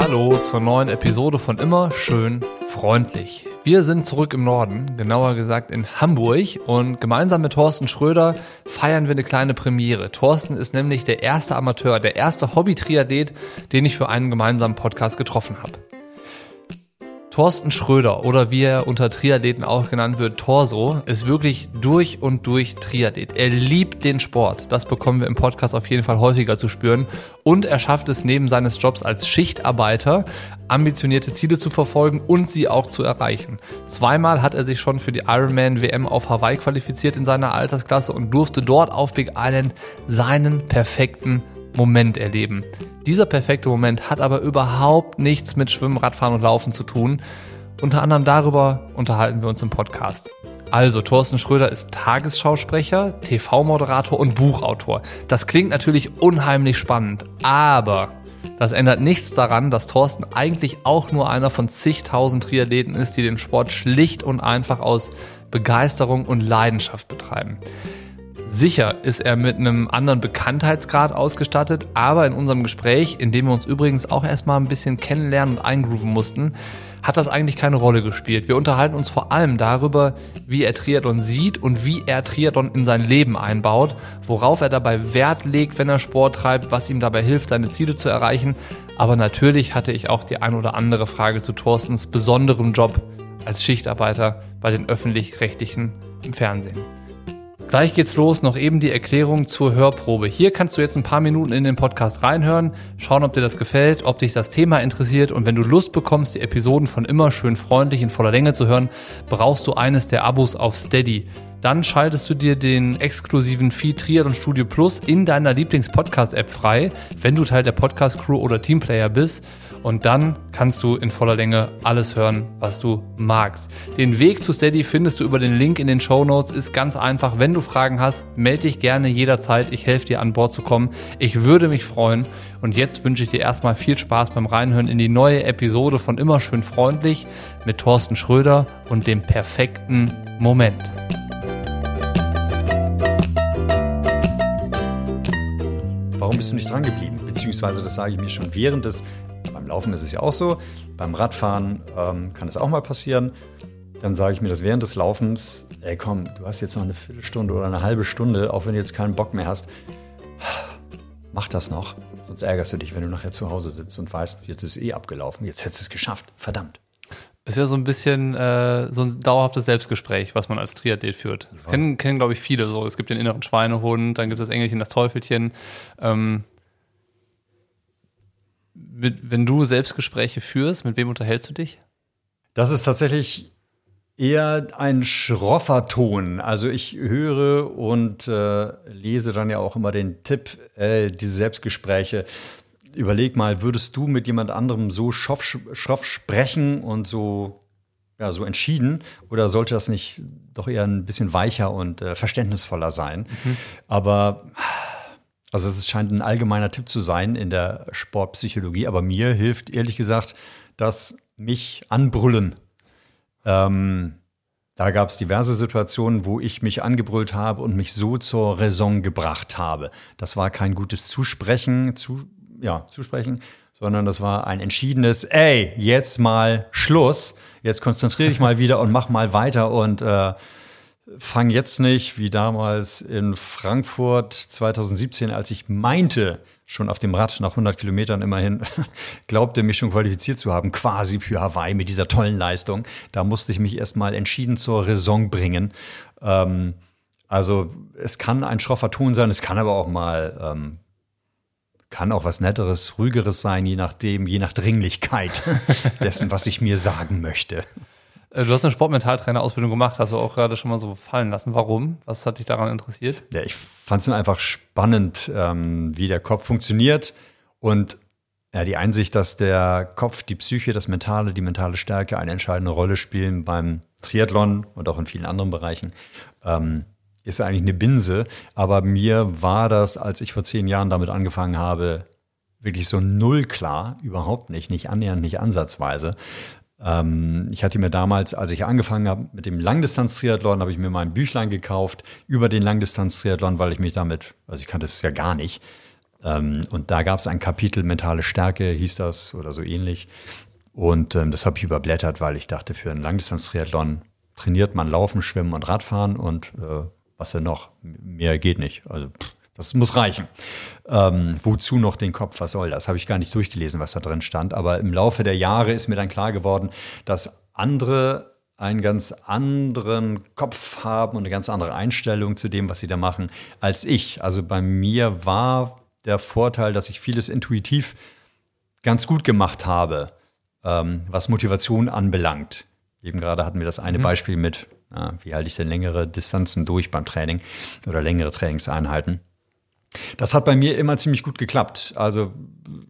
Hallo zur neuen Episode von Immer schön freundlich. Wir sind zurück im Norden, genauer gesagt in Hamburg und gemeinsam mit Thorsten Schröder feiern wir eine kleine Premiere. Thorsten ist nämlich der erste Amateur, der erste Hobby-Triathlet, den ich für einen gemeinsamen Podcast getroffen habe. Thorsten Schröder oder wie er unter Triathleten auch genannt wird, Torso, ist wirklich durch und durch Triathlet. Er liebt den Sport. Das bekommen wir im Podcast auf jeden Fall häufiger zu spüren. Und er schafft es neben seines Jobs als Schichtarbeiter, ambitionierte Ziele zu verfolgen und sie auch zu erreichen. Zweimal hat er sich schon für die Ironman WM auf Hawaii qualifiziert in seiner Altersklasse und durfte dort auf Big Island seinen perfekten Moment erleben. Dieser perfekte Moment hat aber überhaupt nichts mit Schwimmen, Radfahren und Laufen zu tun. Unter anderem darüber unterhalten wir uns im Podcast. Also, Thorsten Schröder ist Tagesschausprecher, TV-Moderator und Buchautor. Das klingt natürlich unheimlich spannend, aber das ändert nichts daran, dass Thorsten eigentlich auch nur einer von zigtausend Triathleten ist, die den Sport schlicht und einfach aus Begeisterung und Leidenschaft betreiben. Sicher ist er mit einem anderen Bekanntheitsgrad ausgestattet, aber in unserem Gespräch, in dem wir uns übrigens auch erstmal ein bisschen kennenlernen und eingrooven mussten, hat das eigentlich keine Rolle gespielt. Wir unterhalten uns vor allem darüber, wie er Triathlon sieht und wie er Triathlon in sein Leben einbaut, worauf er dabei Wert legt, wenn er Sport treibt, was ihm dabei hilft, seine Ziele zu erreichen. Aber natürlich hatte ich auch die ein oder andere Frage zu Thorstens besonderem Job als Schichtarbeiter bei den öffentlich-rechtlichen im Fernsehen. Gleich geht's los, noch eben die Erklärung zur Hörprobe. Hier kannst du jetzt ein paar Minuten in den Podcast reinhören, schauen, ob dir das gefällt, ob dich das Thema interessiert und wenn du Lust bekommst, die Episoden von immer schön freundlich in voller Länge zu hören, brauchst du eines der Abos auf Steady. Dann schaltest du dir den exklusiven Feed Triathlon Studio Plus in deiner Lieblings-Podcast-App frei, wenn du Teil der Podcast-Crew oder Teamplayer bist und dann kannst du in voller Länge alles hören, was du magst. Den Weg zu Steady findest du über den Link in den Show Notes. Ist ganz einfach. Wenn du Fragen hast, melde dich gerne jederzeit. Ich helfe dir an Bord zu kommen. Ich würde mich freuen. Und jetzt wünsche ich dir erstmal viel Spaß beim Reinhören in die neue Episode von Immer schön freundlich mit Thorsten Schröder und dem perfekten Moment. Warum bist du nicht dran geblieben? Beziehungsweise, das sage ich mir schon während des beim Laufen ist es ja auch so. Beim Radfahren ähm, kann es auch mal passieren. Dann sage ich mir das während des Laufens, ey komm, du hast jetzt noch eine Viertelstunde oder eine halbe Stunde, auch wenn du jetzt keinen Bock mehr hast. Mach das noch, sonst ärgerst du dich, wenn du nachher zu Hause sitzt und weißt, jetzt ist es eh abgelaufen, jetzt hättest du es geschafft. Verdammt. Ist ja so ein bisschen äh, so ein dauerhaftes Selbstgespräch, was man als Triathlet führt. Das kennen, kennen glaube ich, viele so. Es gibt den inneren Schweinehund, dann gibt es das Engelchen, das Teufelchen. Ähm, mit, wenn du Selbstgespräche führst, mit wem unterhältst du dich? Das ist tatsächlich eher ein schroffer Ton. Also ich höre und äh, lese dann ja auch immer den Tipp, äh, diese Selbstgespräche. Überleg mal, würdest du mit jemand anderem so schroff, schroff sprechen und so, ja, so entschieden? Oder sollte das nicht doch eher ein bisschen weicher und äh, verständnisvoller sein? Mhm. Aber also es scheint ein allgemeiner Tipp zu sein in der Sportpsychologie, aber mir hilft ehrlich gesagt das mich anbrüllen. Ähm, da gab es diverse Situationen, wo ich mich angebrüllt habe und mich so zur Raison gebracht habe. Das war kein gutes Zusprechen, zu, ja, Zusprechen, sondern das war ein entschiedenes, ey, jetzt mal Schluss, jetzt konzentriere dich mal wieder und mach mal weiter und äh, fang jetzt nicht, wie damals in Frankfurt 2017, als ich meinte, schon auf dem Rad nach 100 Kilometern immerhin, glaubte mich schon qualifiziert zu haben, quasi für Hawaii mit dieser tollen Leistung. Da musste ich mich erstmal entschieden zur Raison bringen. Ähm, also es kann ein schroffer Ton sein, es kann aber auch mal, ähm, kann auch was Netteres, Rügeres sein, je nachdem, je nach Dringlichkeit dessen, was ich mir sagen möchte. Äh, du hast eine Sportmentaltrainer-Ausbildung gemacht, hast du auch gerade schon mal so fallen lassen. Warum? Was hat dich daran interessiert? Ja, ich fand es einfach spannend, ähm, wie der Kopf funktioniert und ja, die Einsicht, dass der Kopf, die Psyche, das Mentale, die mentale Stärke eine entscheidende Rolle spielen beim Triathlon und auch in vielen anderen Bereichen, ähm, ist eigentlich eine Binse. Aber mir war das, als ich vor zehn Jahren damit angefangen habe, wirklich so null klar, überhaupt nicht, nicht annähernd, nicht ansatzweise. Ähm, ich hatte mir damals, als ich angefangen habe mit dem Langdistanz-Triathlon, habe ich mir mein Büchlein gekauft über den Langdistanz-Triathlon, weil ich mich damit, also ich kannte es ja gar nicht. Ähm, und da gab es ein Kapitel mentale Stärke, hieß das oder so ähnlich. Und ähm, das habe ich überblättert, weil ich dachte, für einen Langdistanz-Triathlon trainiert man Laufen, Schwimmen und Radfahren und äh, was denn noch? Mehr geht nicht. Also pff, das muss reichen. Ähm, wozu noch den Kopf? Was soll das? Habe ich gar nicht durchgelesen, was da drin stand. Aber im Laufe der Jahre ist mir dann klar geworden, dass andere einen ganz anderen Kopf haben und eine ganz andere Einstellung zu dem, was sie da machen, als ich. Also bei mir war der Vorteil, dass ich vieles intuitiv ganz gut gemacht habe, ähm, was Motivation anbelangt. Eben gerade hatten wir das eine mhm. Beispiel mit, wie halte ich denn längere Distanzen durch beim Training oder längere Trainingseinheiten. Das hat bei mir immer ziemlich gut geklappt. Also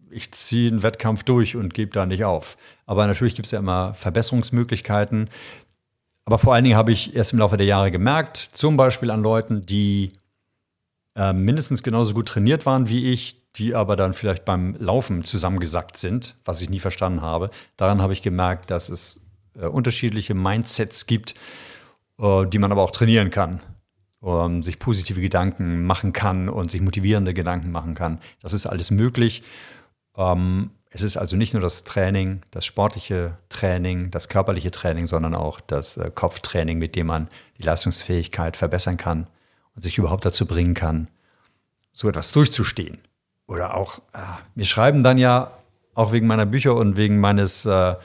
ich ziehe einen Wettkampf durch und gebe da nicht auf. Aber natürlich gibt es ja immer Verbesserungsmöglichkeiten. Aber vor allen Dingen habe ich erst im Laufe der Jahre gemerkt, zum Beispiel an Leuten, die äh, mindestens genauso gut trainiert waren wie ich, die aber dann vielleicht beim Laufen zusammengesackt sind, was ich nie verstanden habe. Daran habe ich gemerkt, dass es äh, unterschiedliche Mindsets gibt, die man aber auch trainieren kann. Um, sich positive Gedanken machen kann und sich motivierende Gedanken machen kann. Das ist alles möglich. Ähm, es ist also nicht nur das Training, das sportliche Training, das körperliche Training, sondern auch das äh, Kopftraining, mit dem man die Leistungsfähigkeit verbessern kann und sich überhaupt dazu bringen kann, so etwas durchzustehen. Oder auch, äh, wir schreiben dann ja auch wegen meiner Bücher und wegen meines, äh,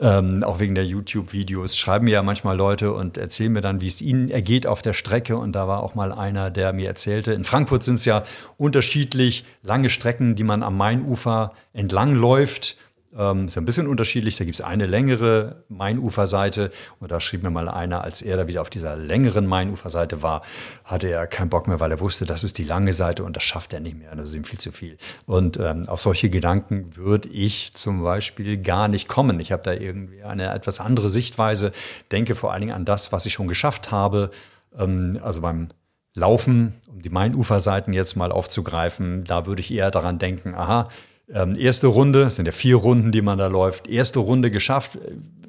ähm, auch wegen der YouTube-Videos, schreiben mir ja manchmal Leute und erzählen mir dann, wie es ihnen ergeht auf der Strecke. Und da war auch mal einer, der mir erzählte, in Frankfurt sind es ja unterschiedlich lange Strecken, die man am Mainufer entlang läuft ähm, ist ein bisschen unterschiedlich. Da gibt es eine längere Mainuferseite und da schrieb mir mal einer, als er da wieder auf dieser längeren Mainuferseite war, hatte er keinen Bock mehr, weil er wusste, das ist die lange Seite und das schafft er nicht mehr. Das ist ihm viel zu viel. Und ähm, auf solche Gedanken würde ich zum Beispiel gar nicht kommen. Ich habe da irgendwie eine etwas andere Sichtweise, denke vor allen Dingen an das, was ich schon geschafft habe. Ähm, also beim Laufen, um die Mainuferseiten jetzt mal aufzugreifen, da würde ich eher daran denken, aha, ähm, erste Runde, es sind ja vier Runden, die man da läuft. Erste Runde geschafft,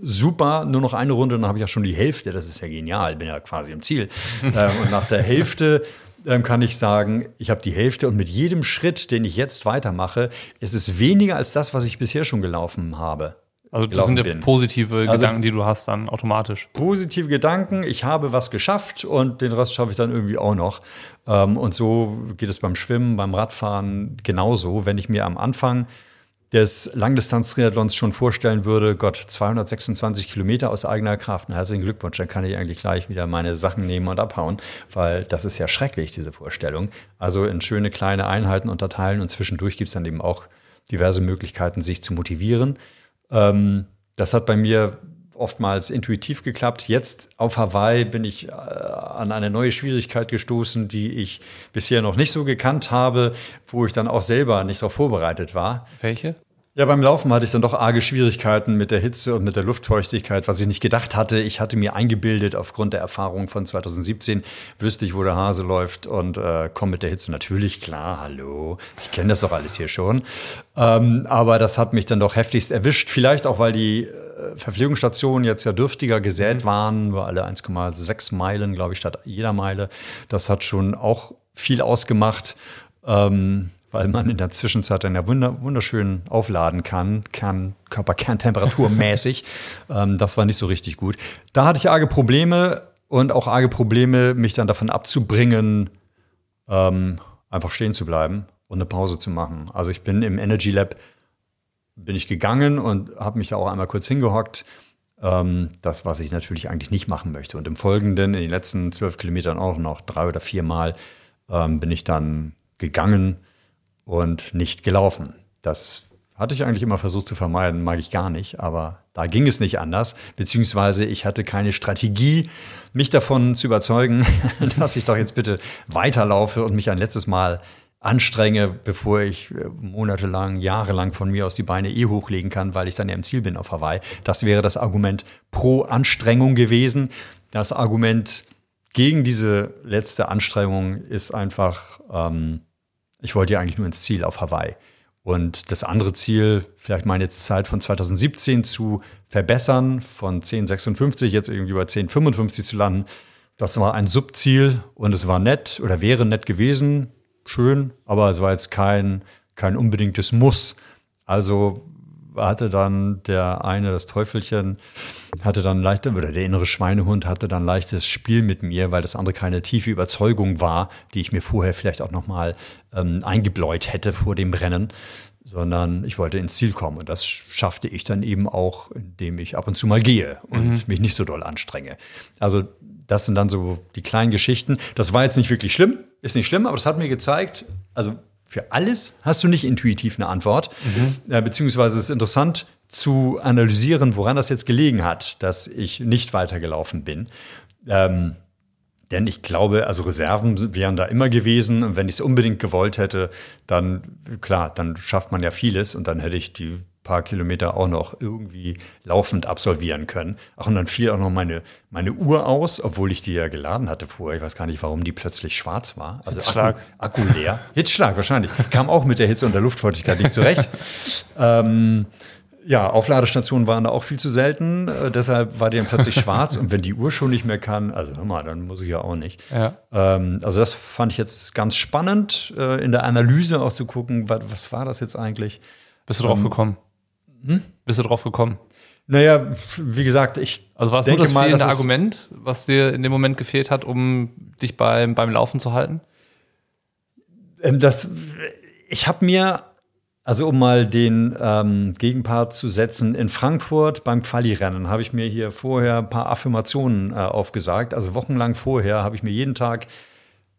super, nur noch eine Runde, dann habe ich ja schon die Hälfte. Das ist ja genial, bin ja quasi im Ziel. ähm, und nach der Hälfte ähm, kann ich sagen, ich habe die Hälfte und mit jedem Schritt, den ich jetzt weitermache, ist es weniger als das, was ich bisher schon gelaufen habe. Also das sind ja bin. positive also, Gedanken, die du hast dann automatisch. Positive Gedanken, ich habe was geschafft und den Rest schaffe ich dann irgendwie auch noch. Ähm, und so geht es beim Schwimmen, beim Radfahren genauso. Wenn ich mir am Anfang des Langdistanz-Triathlons schon vorstellen würde, Gott, 226 Kilometer aus eigener Kraft, na, herzlichen Glückwunsch, dann kann ich eigentlich gleich wieder meine Sachen nehmen und abhauen, weil das ist ja schrecklich, diese Vorstellung. Also in schöne kleine Einheiten unterteilen und zwischendurch gibt es dann eben auch diverse Möglichkeiten, sich zu motivieren. Ähm, das hat bei mir oftmals intuitiv geklappt. Jetzt auf Hawaii bin ich äh, an eine neue Schwierigkeit gestoßen, die ich bisher noch nicht so gekannt habe, wo ich dann auch selber nicht darauf vorbereitet war. Welche? Ja, beim Laufen hatte ich dann doch arge Schwierigkeiten mit der Hitze und mit der Luftfeuchtigkeit, was ich nicht gedacht hatte. Ich hatte mir eingebildet, aufgrund der Erfahrung von 2017 wüsste ich, wo der Hase läuft und äh, komme mit der Hitze natürlich klar. Hallo, ich kenne das doch alles hier schon. Ähm, aber das hat mich dann doch heftigst erwischt. Vielleicht auch, weil die äh, Verpflegungsstationen jetzt ja dürftiger gesät mhm. waren, nur alle 1,6 Meilen, glaube ich, statt jeder Meile. Das hat schon auch viel ausgemacht. Ähm, weil man in der Zwischenzeit dann ja wunderschön aufladen kann, kann Körperkerntemperatur mäßig. ähm, das war nicht so richtig gut. Da hatte ich arge Probleme und auch arge Probleme, mich dann davon abzubringen, ähm, einfach stehen zu bleiben und eine Pause zu machen. Also ich bin im Energy Lab bin ich gegangen und habe mich da auch einmal kurz hingehockt. Ähm, das, was ich natürlich eigentlich nicht machen möchte. Und im Folgenden, in den letzten zwölf Kilometern auch noch drei oder vier Mal, ähm, bin ich dann gegangen und nicht gelaufen. Das hatte ich eigentlich immer versucht zu vermeiden, mag ich gar nicht, aber da ging es nicht anders, beziehungsweise ich hatte keine Strategie, mich davon zu überzeugen, dass ich doch jetzt bitte weiterlaufe und mich ein letztes Mal anstrenge, bevor ich äh, monatelang, jahrelang von mir aus die Beine eh hochlegen kann, weil ich dann ja im Ziel bin auf Hawaii. Das wäre das Argument pro Anstrengung gewesen. Das Argument gegen diese letzte Anstrengung ist einfach, ähm, ich wollte ja eigentlich nur ins Ziel auf Hawaii. Und das andere Ziel, vielleicht meine Zeit von 2017 zu verbessern, von 10,56 jetzt irgendwie bei 10,55 zu landen, das war ein Subziel und es war nett oder wäre nett gewesen. schön, aber es war jetzt kein, kein unbedingtes Muss. Also hatte dann der eine, das Teufelchen, hatte dann leichte, oder der innere Schweinehund hatte dann leichtes Spiel mit mir, weil das andere keine tiefe Überzeugung war, die ich mir vorher vielleicht auch nochmal ähm, eingebläut hätte vor dem Rennen, sondern ich wollte ins Ziel kommen. Und das schaffte ich dann eben auch, indem ich ab und zu mal gehe und mhm. mich nicht so doll anstrenge. Also das sind dann so die kleinen Geschichten. Das war jetzt nicht wirklich schlimm, ist nicht schlimm, aber das hat mir gezeigt, also für alles hast du nicht intuitiv eine Antwort. Mhm. Äh, beziehungsweise es ist interessant zu analysieren, woran das jetzt gelegen hat, dass ich nicht weitergelaufen bin. Ähm, denn ich glaube, also Reserven wären da immer gewesen. Und wenn ich es unbedingt gewollt hätte, dann, klar, dann schafft man ja vieles und dann hätte ich die paar Kilometer auch noch irgendwie laufend absolvieren können. Ach, und dann fiel auch noch meine, meine Uhr aus, obwohl ich die ja geladen hatte vorher. Ich weiß gar nicht, warum die plötzlich schwarz war. Also. Akku, Akku leer. Hitzschlag wahrscheinlich. Kam auch mit der Hitze und der Luftfeuchtigkeit nicht zurecht. ähm, ja, Aufladestationen waren da auch viel zu selten. Äh, deshalb war die dann plötzlich schwarz. Und wenn die Uhr schon nicht mehr kann, also hör mal, dann muss ich ja auch nicht. Ja. Ähm, also das fand ich jetzt ganz spannend, äh, in der Analyse auch zu gucken, was, was war das jetzt eigentlich? Bist du drauf ähm, gekommen? Hm? Bist du drauf gekommen? Naja, wie gesagt, ich. Also war es nur das mal, fehlende Argument, was dir in dem Moment gefehlt hat, um dich beim, beim Laufen zu halten? Ähm, das, ich habe mir, also um mal den ähm, Gegenpart zu setzen, in Frankfurt beim Quali-Rennen habe ich mir hier vorher ein paar Affirmationen äh, aufgesagt. Also wochenlang vorher habe ich mir jeden Tag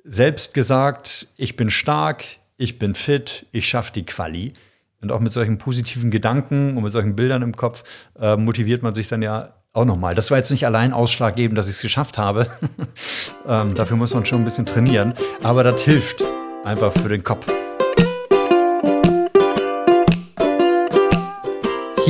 selbst gesagt, ich bin stark, ich bin fit, ich schaffe die Quali. Und auch mit solchen positiven Gedanken und mit solchen Bildern im Kopf äh, motiviert man sich dann ja auch nochmal. Das war jetzt nicht allein ausschlaggebend, dass ich es geschafft habe. ähm, dafür muss man schon ein bisschen trainieren. Aber das hilft einfach für den Kopf.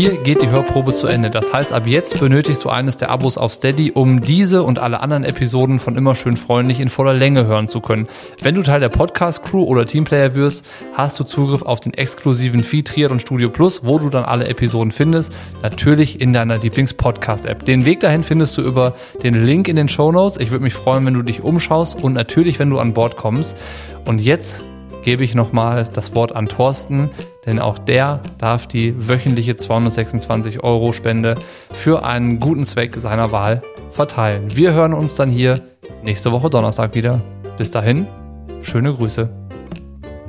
Hier geht die Hörprobe zu Ende. Das heißt, ab jetzt benötigst du eines der Abos auf Steady, um diese und alle anderen Episoden von Immer schön freundlich in voller Länge hören zu können. Wenn du Teil der Podcast-Crew oder Teamplayer wirst, hast du Zugriff auf den exklusiven Feed Triad und Studio Plus, wo du dann alle Episoden findest. Natürlich in deiner Lieblings-Podcast-App. Den Weg dahin findest du über den Link in den Show Notes. Ich würde mich freuen, wenn du dich umschaust und natürlich, wenn du an Bord kommst. Und jetzt gebe ich nochmal das Wort an Thorsten, denn auch der darf die wöchentliche 226 Euro Spende für einen guten Zweck seiner Wahl verteilen. Wir hören uns dann hier nächste Woche Donnerstag wieder. Bis dahin, schöne Grüße.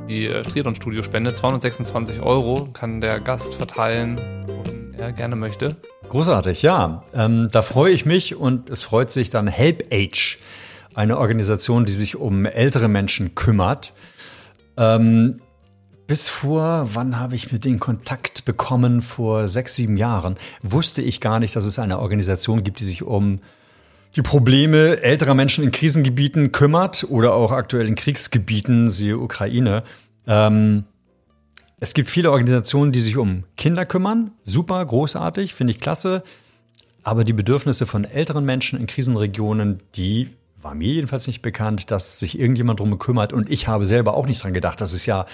Die äh, Triathlon Studio Spende 226 Euro kann der Gast verteilen, wohin er gerne möchte. Großartig, ja. Ähm, da freue ich mich und es freut sich dann Help Age, eine Organisation, die sich um ältere Menschen kümmert. Ähm, bis vor, wann habe ich mit denen Kontakt bekommen? Vor sechs, sieben Jahren wusste ich gar nicht, dass es eine Organisation gibt, die sich um die Probleme älterer Menschen in Krisengebieten kümmert oder auch aktuell in Kriegsgebieten, siehe Ukraine. Ähm, es gibt viele Organisationen, die sich um Kinder kümmern. Super, großartig, finde ich klasse. Aber die Bedürfnisse von älteren Menschen in Krisenregionen, die war mir jedenfalls nicht bekannt, dass sich irgendjemand drum kümmert. Und ich habe selber auch nicht dran gedacht, dass es ja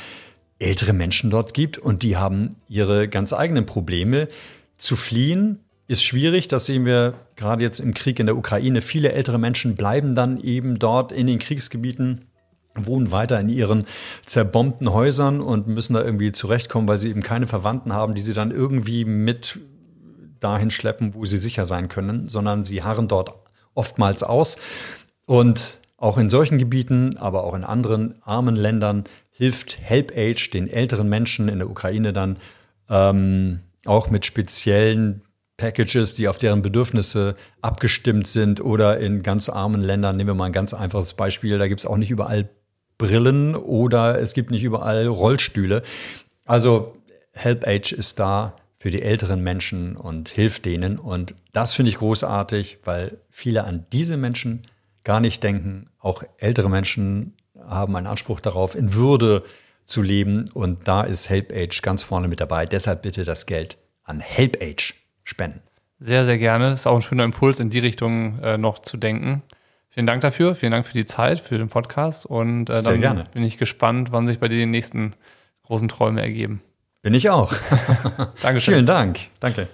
ältere Menschen dort gibt und die haben ihre ganz eigenen Probleme. Zu fliehen ist schwierig, das sehen wir gerade jetzt im Krieg in der Ukraine. Viele ältere Menschen bleiben dann eben dort in den Kriegsgebieten wohnen weiter in ihren zerbombten Häusern und müssen da irgendwie zurechtkommen, weil sie eben keine Verwandten haben, die sie dann irgendwie mit dahin schleppen, wo sie sicher sein können, sondern sie harren dort oftmals aus. Und auch in solchen Gebieten, aber auch in anderen armen Ländern hilft HelpAge den älteren Menschen in der Ukraine dann ähm, auch mit speziellen Packages, die auf deren Bedürfnisse abgestimmt sind oder in ganz armen Ländern. Nehmen wir mal ein ganz einfaches Beispiel. Da gibt es auch nicht überall Brillen oder es gibt nicht überall Rollstühle. Also HelpAge ist da für die älteren Menschen und hilft denen. Und das finde ich großartig, weil viele an diese Menschen gar nicht denken. Auch ältere Menschen haben einen Anspruch darauf, in Würde zu leben. Und da ist HelpAge ganz vorne mit dabei. Deshalb bitte das Geld an HelpAge spenden. Sehr, sehr gerne. Das ist auch ein schöner Impuls, in die Richtung äh, noch zu denken. Vielen Dank dafür. Vielen Dank für die Zeit, für den Podcast. Und äh, dann gerne. bin ich gespannt, wann sich bei dir die nächsten großen Träume ergeben. Bin ich auch. Dankeschön. Vielen Dank. Danke.